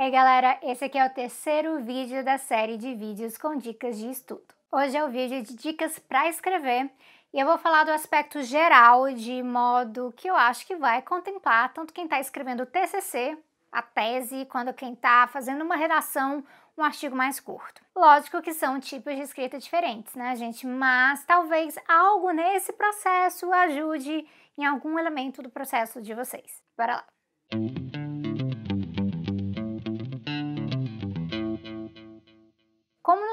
Ei galera, esse aqui é o terceiro vídeo da série de vídeos com dicas de estudo. Hoje é o vídeo de dicas para escrever e eu vou falar do aspecto geral de modo que eu acho que vai contemplar tanto quem está escrevendo o TCC, a tese, quanto quem está fazendo uma redação, um artigo mais curto. Lógico que são tipos de escrita diferentes, né, gente? Mas talvez algo nesse processo ajude em algum elemento do processo de vocês. Bora lá! Como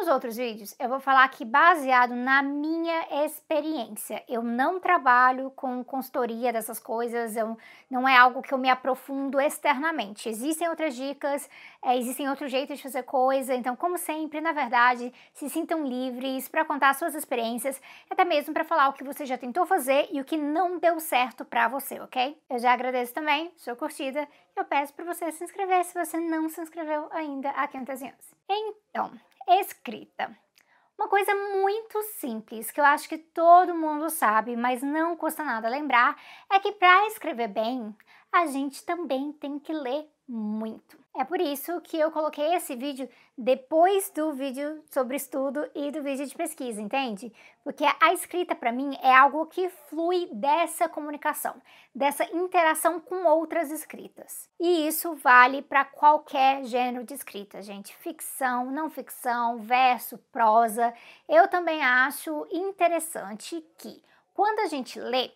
nos outros vídeos, eu vou falar aqui baseado na minha experiência. Eu não trabalho com consultoria dessas coisas, eu, não é algo que eu me aprofundo externamente. Existem outras dicas, é, existem outros jeitos de fazer coisa, então, como sempre, na verdade, se sintam livres para contar suas experiências, até mesmo para falar o que você já tentou fazer e o que não deu certo para você, ok? Eu já agradeço também sua curtida eu peço para você se inscrever se você não se inscreveu ainda aqui no Tezinhos. Então, escrita. Uma coisa muito simples que eu acho que todo mundo sabe, mas não custa nada lembrar, é que para escrever bem, a gente também tem que ler muito. É por isso que eu coloquei esse vídeo depois do vídeo sobre estudo e do vídeo de pesquisa, entende? Porque a escrita para mim é algo que flui dessa comunicação, dessa interação com outras escritas. E isso vale para qualquer gênero de escrita, gente. Ficção, não ficção, verso, prosa. Eu também acho interessante que quando a gente lê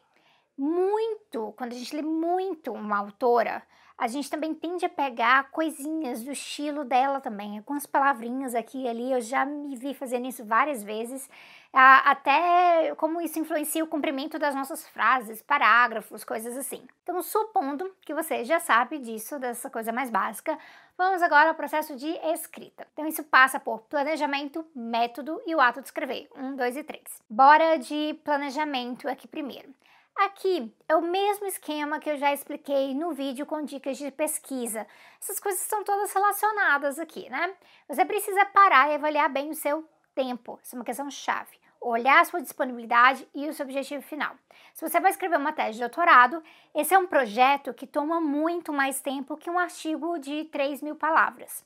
muito, quando a gente lê muito uma autora, a gente também tende a pegar coisinhas do estilo dela também, algumas palavrinhas aqui e ali, eu já me vi fazendo isso várias vezes, até como isso influencia o comprimento das nossas frases, parágrafos, coisas assim. Então, supondo que você já sabe disso, dessa coisa mais básica, vamos agora ao processo de escrita. Então, isso passa por planejamento, método e o ato de escrever, um, dois e três. Bora de planejamento aqui primeiro. Aqui é o mesmo esquema que eu já expliquei no vídeo com dicas de pesquisa. Essas coisas são todas relacionadas aqui, né? Você precisa parar e avaliar bem o seu tempo. Isso é uma questão chave. Olhar a sua disponibilidade e o seu objetivo final. Se você vai escrever uma tese de doutorado, esse é um projeto que toma muito mais tempo que um artigo de 3 mil palavras.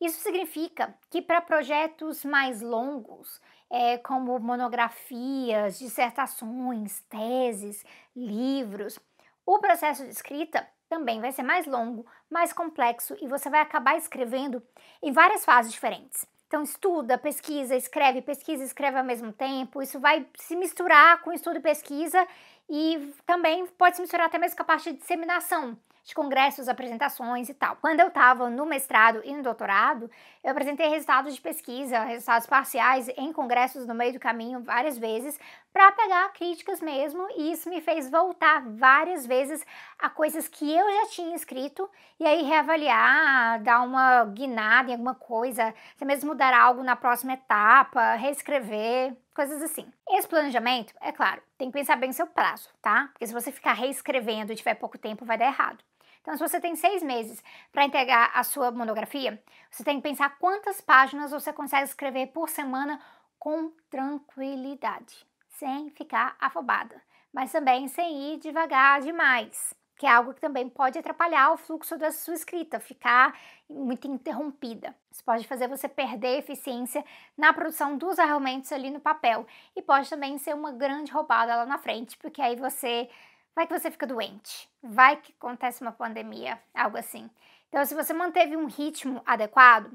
Isso significa que para projetos mais longos, é, como monografias, dissertações, teses, livros. O processo de escrita também vai ser mais longo, mais complexo e você vai acabar escrevendo em várias fases diferentes. Então, estuda, pesquisa, escreve, pesquisa, escreve ao mesmo tempo. Isso vai se misturar com estudo e pesquisa e também pode se misturar até mesmo com a parte de disseminação de congressos, apresentações e tal. Quando eu estava no mestrado e no doutorado, eu apresentei resultados de pesquisa, resultados parciais em congressos no meio do caminho várias vezes para pegar críticas mesmo, e isso me fez voltar várias vezes a coisas que eu já tinha escrito e aí reavaliar, dar uma guinada em alguma coisa, até mesmo mudar algo na próxima etapa, reescrever, coisas assim. Esse planejamento, é claro, tem que pensar bem seu prazo, tá? Porque se você ficar reescrevendo e tiver pouco tempo, vai dar errado. Então, se você tem seis meses para entregar a sua monografia, você tem que pensar quantas páginas você consegue escrever por semana com tranquilidade, sem ficar afobada, mas também sem ir devagar demais, que é algo que também pode atrapalhar o fluxo da sua escrita, ficar muito interrompida. Isso pode fazer você perder eficiência na produção dos argumentos ali no papel e pode também ser uma grande roubada lá na frente, porque aí você Vai que você fica doente, vai que acontece uma pandemia, algo assim. Então, se você manteve um ritmo adequado,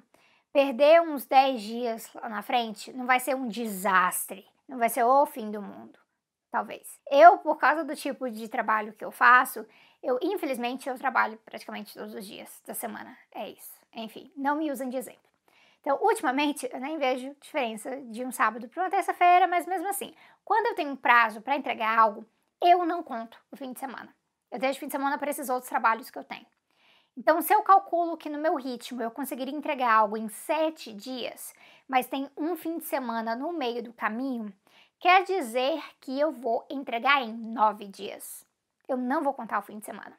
perder uns 10 dias lá na frente não vai ser um desastre, não vai ser o fim do mundo, talvez. Eu, por causa do tipo de trabalho que eu faço, eu, infelizmente, eu trabalho praticamente todos os dias da semana. É isso. Enfim, não me usem de exemplo. Então, ultimamente, eu nem vejo diferença de um sábado para uma terça-feira, mas mesmo assim, quando eu tenho um prazo para entregar algo, eu não conto o fim de semana. Eu deixo o fim de semana para esses outros trabalhos que eu tenho. Então, se eu calculo que no meu ritmo eu conseguiria entregar algo em sete dias, mas tem um fim de semana no meio do caminho, quer dizer que eu vou entregar em nove dias. Eu não vou contar o fim de semana.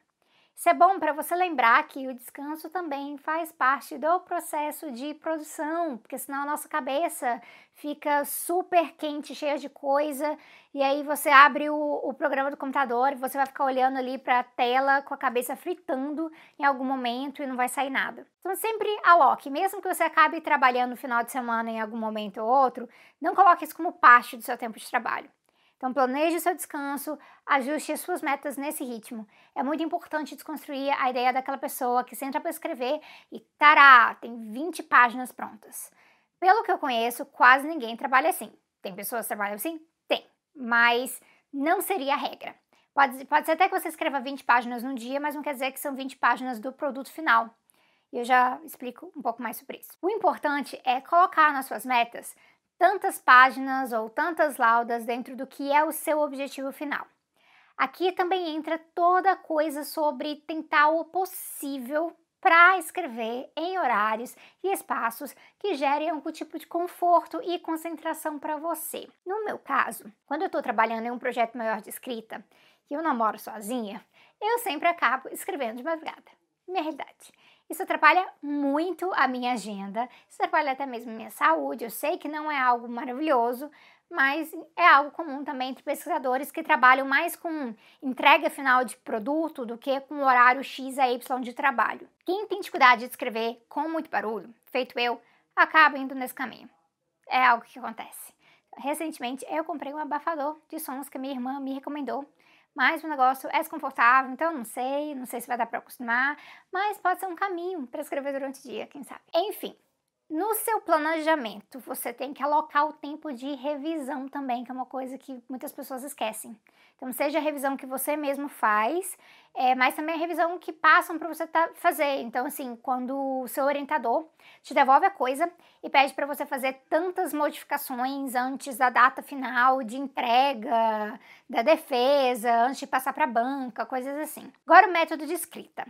Isso é bom para você lembrar que o descanso também faz parte do processo de produção, porque senão a nossa cabeça fica super quente, cheia de coisa, e aí você abre o, o programa do computador e você vai ficar olhando ali para a tela com a cabeça fritando em algum momento e não vai sair nada. Então sempre aloque, mesmo que você acabe trabalhando no final de semana em algum momento ou outro, não coloque isso como parte do seu tempo de trabalho. Então, planeje o seu descanso, ajuste as suas metas nesse ritmo. É muito importante desconstruir a ideia daquela pessoa que senta para escrever e, tará, tem 20 páginas prontas. Pelo que eu conheço, quase ninguém trabalha assim. Tem pessoas que trabalham assim? Tem. Mas não seria a regra. Pode, pode ser até que você escreva 20 páginas num dia, mas não quer dizer que são 20 páginas do produto final. Eu já explico um pouco mais sobre isso. O importante é colocar nas suas metas tantas páginas ou tantas laudas dentro do que é o seu objetivo final. Aqui também entra toda coisa sobre tentar o possível para escrever em horários e espaços que gerem algum tipo de conforto e concentração para você. No meu caso, quando eu estou trabalhando em um projeto maior de escrita e eu namoro sozinha, eu sempre acabo escrevendo de madrugada. Minha realidade. Isso atrapalha muito a minha agenda, isso atrapalha até mesmo a minha saúde. Eu sei que não é algo maravilhoso, mas é algo comum também entre pesquisadores que trabalham mais com entrega final de produto do que com horário X a Y de trabalho. Quem tem dificuldade de escrever com muito barulho, feito eu, acaba indo nesse caminho. É algo que acontece. Recentemente eu comprei um abafador de sons que minha irmã me recomendou mas o negócio é desconfortável, então não sei, não sei se vai dar para acostumar, mas pode ser um caminho para escrever durante o dia, quem sabe. Enfim, no seu planejamento, você tem que alocar o tempo de revisão também, que é uma coisa que muitas pessoas esquecem. Então, seja a revisão que você mesmo faz, é, mas também a revisão que passam para você tá, fazer. Então, assim, quando o seu orientador te devolve a coisa e pede para você fazer tantas modificações antes da data final de entrega, da defesa, antes de passar para a banca, coisas assim. Agora, o método de escrita.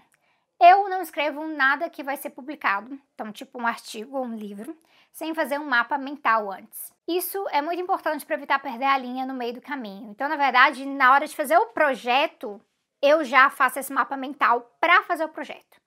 Eu não escrevo nada que vai ser publicado, então, tipo um artigo ou um livro, sem fazer um mapa mental antes. Isso é muito importante para evitar perder a linha no meio do caminho. Então, na verdade, na hora de fazer o projeto, eu já faço esse mapa mental para fazer o projeto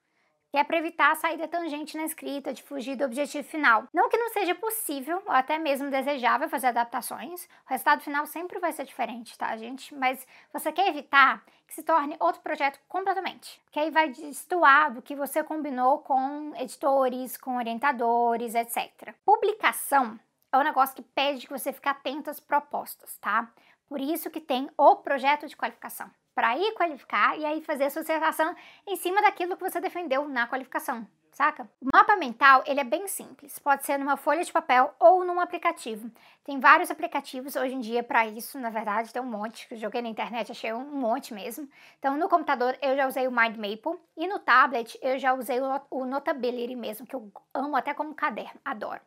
que é para evitar a saída tangente na escrita, de fugir do objetivo final. Não que não seja possível, ou até mesmo desejável fazer adaptações, o resultado final sempre vai ser diferente, tá, gente? Mas você quer evitar que se torne outro projeto completamente, que aí vai destoar do que você combinou com editores, com orientadores, etc. Publicação é um negócio que pede que você fique atento às propostas, tá? Por isso que tem o projeto de qualificação para ir qualificar e aí fazer a associação em cima daquilo que você defendeu na qualificação, saca? O mapa mental, ele é bem simples, pode ser numa folha de papel ou num aplicativo. Tem vários aplicativos hoje em dia para isso, na verdade, tem um monte, eu joguei na internet, achei um monte mesmo. Então, no computador eu já usei o Mind Maple e no tablet eu já usei o Notability mesmo, que eu amo até como caderno, adoro.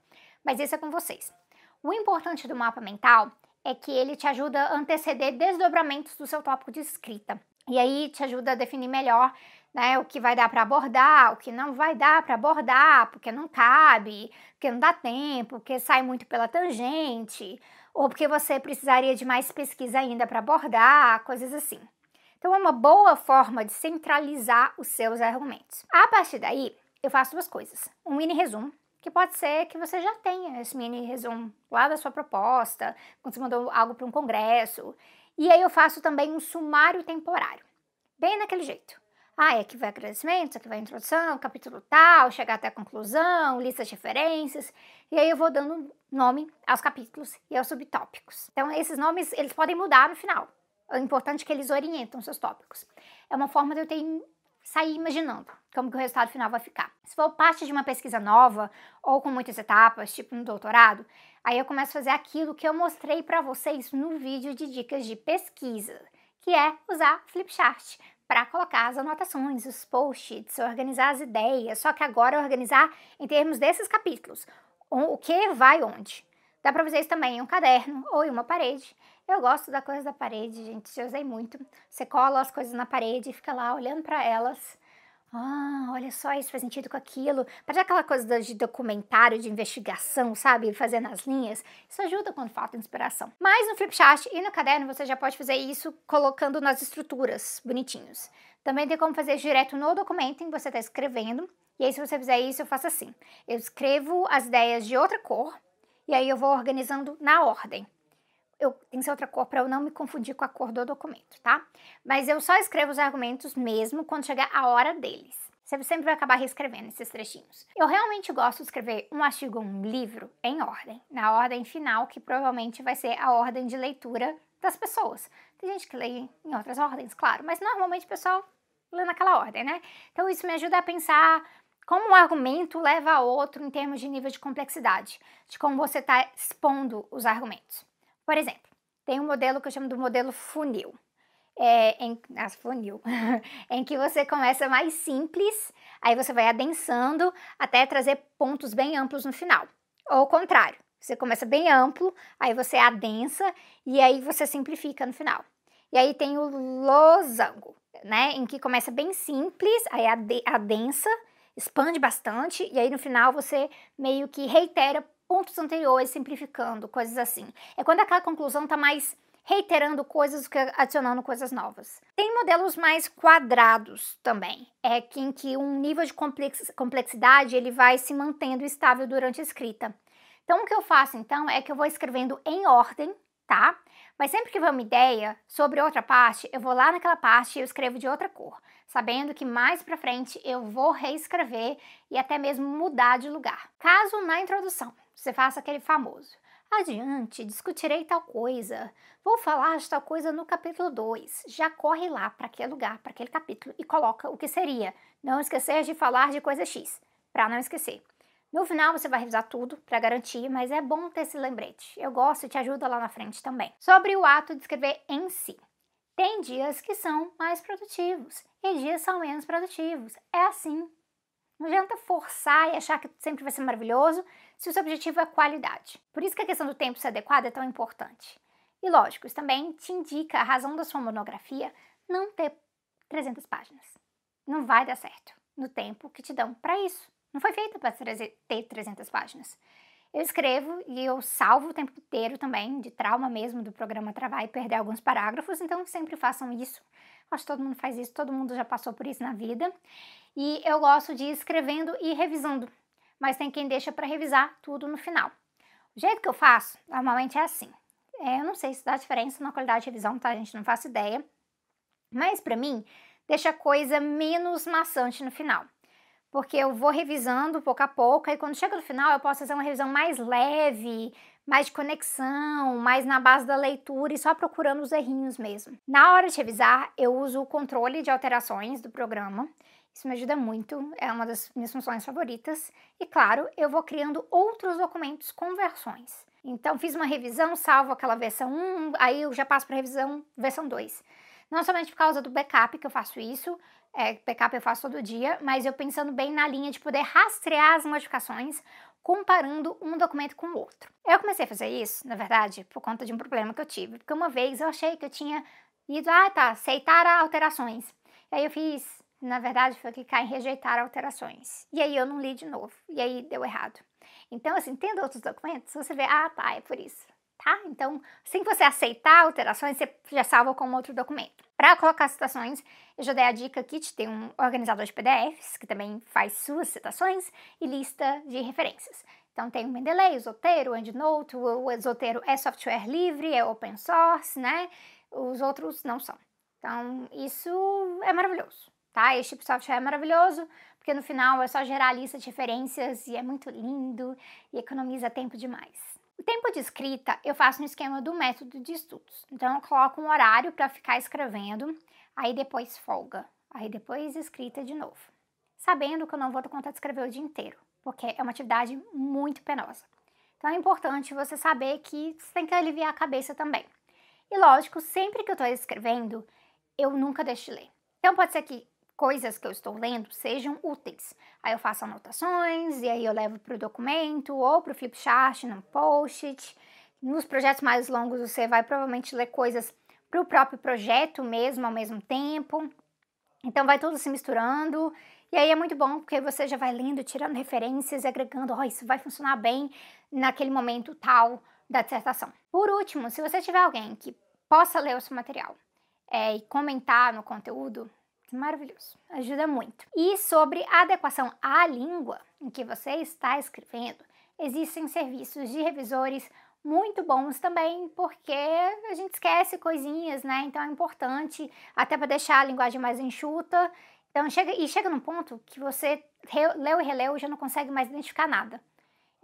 Mas isso é com vocês. O importante do mapa mental é que ele te ajuda a anteceder desdobramentos do seu tópico de escrita. E aí te ajuda a definir melhor né, o que vai dar para abordar, o que não vai dar para abordar, porque não cabe, porque não dá tempo, porque sai muito pela tangente, ou porque você precisaria de mais pesquisa ainda para abordar, coisas assim. Então é uma boa forma de centralizar os seus argumentos. A partir daí, eu faço duas coisas: um mini resumo que pode ser que você já tenha esse mini resumo lá da sua proposta, quando você mandou algo para um congresso. E aí eu faço também um sumário temporário, bem daquele jeito. Ah, aqui vai agradecimentos, aqui vai introdução, capítulo tal, chegar até a conclusão, lista de referências. E aí eu vou dando nome aos capítulos e aos subtópicos. Então, esses nomes, eles podem mudar no final. O importante é que eles orientam seus tópicos. É uma forma de eu ter sair imaginando como que o resultado final vai ficar. Se for parte de uma pesquisa nova ou com muitas etapas, tipo um doutorado, aí eu começo a fazer aquilo que eu mostrei para vocês no vídeo de dicas de pesquisa, que é usar Flipchart para colocar as anotações, os post-its, organizar as ideias, só que agora organizar em termos desses capítulos, o que vai onde. Dá para vocês também em um caderno ou em uma parede. Eu gosto da coisa da parede, gente, já usei muito. Você cola as coisas na parede e fica lá olhando para elas. Ah, olha só, isso faz sentido com aquilo. Parece aquela coisa de documentário, de investigação, sabe? Fazendo as linhas. Isso ajuda quando falta inspiração. Mas no Flipchart e no caderno você já pode fazer isso colocando nas estruturas, bonitinhos. Também tem como fazer direto no documento em que você está escrevendo. E aí, se você fizer isso, eu faço assim: eu escrevo as ideias de outra cor e aí eu vou organizando na ordem. Eu tenho que ser outra cor para eu não me confundir com a cor do documento, tá? Mas eu só escrevo os argumentos mesmo quando chegar a hora deles. Você sempre vai acabar reescrevendo esses trechinhos. Eu realmente gosto de escrever um artigo um livro em ordem, na ordem final, que provavelmente vai ser a ordem de leitura das pessoas. Tem gente que lê em outras ordens, claro, mas normalmente o pessoal lê naquela ordem, né? Então isso me ajuda a pensar como um argumento leva a outro em termos de nível de complexidade, de como você está expondo os argumentos. Por exemplo, tem um modelo que eu chamo do modelo funil é, em, as funil, em que você começa mais simples, aí você vai adensando até trazer pontos bem amplos no final. Ou o contrário, você começa bem amplo, aí você adensa e aí você simplifica no final. E aí tem o losango, né, em que começa bem simples, aí adensa, expande bastante e aí no final você meio que reitera pontos anteriores, simplificando, coisas assim. É quando aquela conclusão está mais reiterando coisas que adicionando coisas novas. Tem modelos mais quadrados também, é que, em que um nível de complexidade ele vai se mantendo estável durante a escrita. Então o que eu faço então é que eu vou escrevendo em ordem, tá? Mas sempre que vem uma ideia sobre outra parte, eu vou lá naquela parte e eu escrevo de outra cor, sabendo que mais para frente eu vou reescrever e até mesmo mudar de lugar. Caso na introdução você faça aquele famoso Adiante, discutirei tal coisa. Vou falar de tal coisa no capítulo 2. Já corre lá para aquele lugar, para aquele capítulo e coloca o que seria. Não esquecer de falar de coisa X, para não esquecer. No final você vai revisar tudo para garantir, mas é bom ter esse lembrete. Eu gosto e te ajuda lá na frente também. Sobre o ato de escrever em si. Tem dias que são mais produtivos e dias são menos produtivos. É assim. Não adianta forçar e achar que sempre vai ser maravilhoso se o seu objetivo é qualidade. Por isso que a questão do tempo ser adequado é tão importante. E lógico, isso também te indica a razão da sua monografia não ter 300 páginas. Não vai dar certo no tempo que te dão para isso. Não foi feita para ter 300 páginas. Eu escrevo e eu salvo o tempo inteiro também, de trauma mesmo do programa travar e perder alguns parágrafos, então sempre façam isso. Acho que todo mundo faz isso, todo mundo já passou por isso na vida. E eu gosto de ir escrevendo e revisando mas tem quem deixa para revisar tudo no final. O jeito que eu faço, normalmente é assim. É, eu não sei se dá diferença na qualidade de revisão, tá? A gente não faço ideia. Mas para mim, deixa a coisa menos maçante no final. Porque eu vou revisando pouco a pouco, e quando chega no final eu posso fazer uma revisão mais leve, mais de conexão, mais na base da leitura e só procurando os errinhos mesmo. Na hora de revisar, eu uso o controle de alterações do programa isso me ajuda muito, é uma das minhas funções favoritas. E claro, eu vou criando outros documentos com versões. Então, fiz uma revisão, salvo aquela versão 1, aí eu já passo para revisão versão 2. Não somente por causa do backup que eu faço isso, é, backup eu faço todo dia, mas eu pensando bem na linha de poder rastrear as modificações comparando um documento com o outro. Eu comecei a fazer isso, na verdade, por conta de um problema que eu tive, porque uma vez eu achei que eu tinha ido, ah tá, aceitar alterações. E aí eu fiz na verdade, foi clicar em rejeitar alterações. E aí eu não li de novo. E aí deu errado. Então, assim, tendo outros documentos, você vê, ah, tá, é por isso. Tá? Então, assim que você aceitar alterações, você já salva com outro documento. Para colocar citações, eu já dei a dica aqui de ter um organizador de PDFs, que também faz suas citações, e lista de referências. Então tem o Mendeley, o Zotero, o EndNote, o Zotero é software livre, é open source, né? Os outros não são. Então isso é maravilhoso tá? Este tipo de software é maravilhoso, porque no final é só gerar a lista de referências e é muito lindo e economiza tempo demais. Tempo de escrita eu faço no esquema do método de estudos. Então eu coloco um horário para ficar escrevendo, aí depois folga, aí depois escrita de novo. Sabendo que eu não vou ter conta de escrever o dia inteiro, porque é uma atividade muito penosa. Então é importante você saber que você tem que aliviar a cabeça também. E lógico, sempre que eu estou escrevendo, eu nunca deixo de ler. Então pode ser que coisas que eu estou lendo sejam úteis. Aí eu faço anotações e aí eu levo para o documento ou para o flipchart, no post-it. Nos projetos mais longos você vai provavelmente ler coisas para o próprio projeto mesmo ao mesmo tempo. Então vai tudo se misturando e aí é muito bom porque você já vai lendo, tirando referências e agregando, ó, oh, isso vai funcionar bem naquele momento tal da dissertação. Por último, se você tiver alguém que possa ler o seu material é, e comentar no conteúdo, Maravilhoso, ajuda muito. E sobre adequação à língua em que você está escrevendo, existem serviços de revisores muito bons também, porque a gente esquece coisinhas, né? Então é importante, até para deixar a linguagem mais enxuta. Então chega e chega num ponto que você leu e releu e já não consegue mais identificar nada.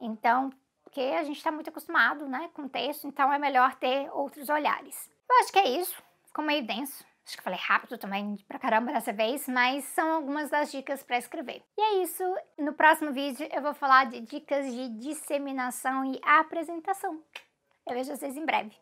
Então, porque a gente está muito acostumado, né, com texto, então é melhor ter outros olhares. Eu acho que é isso. Ficou meio denso. Acho que falei rápido também pra caramba dessa vez, mas são algumas das dicas para escrever. E é isso. No próximo vídeo eu vou falar de dicas de disseminação e apresentação. Eu vejo vocês em breve.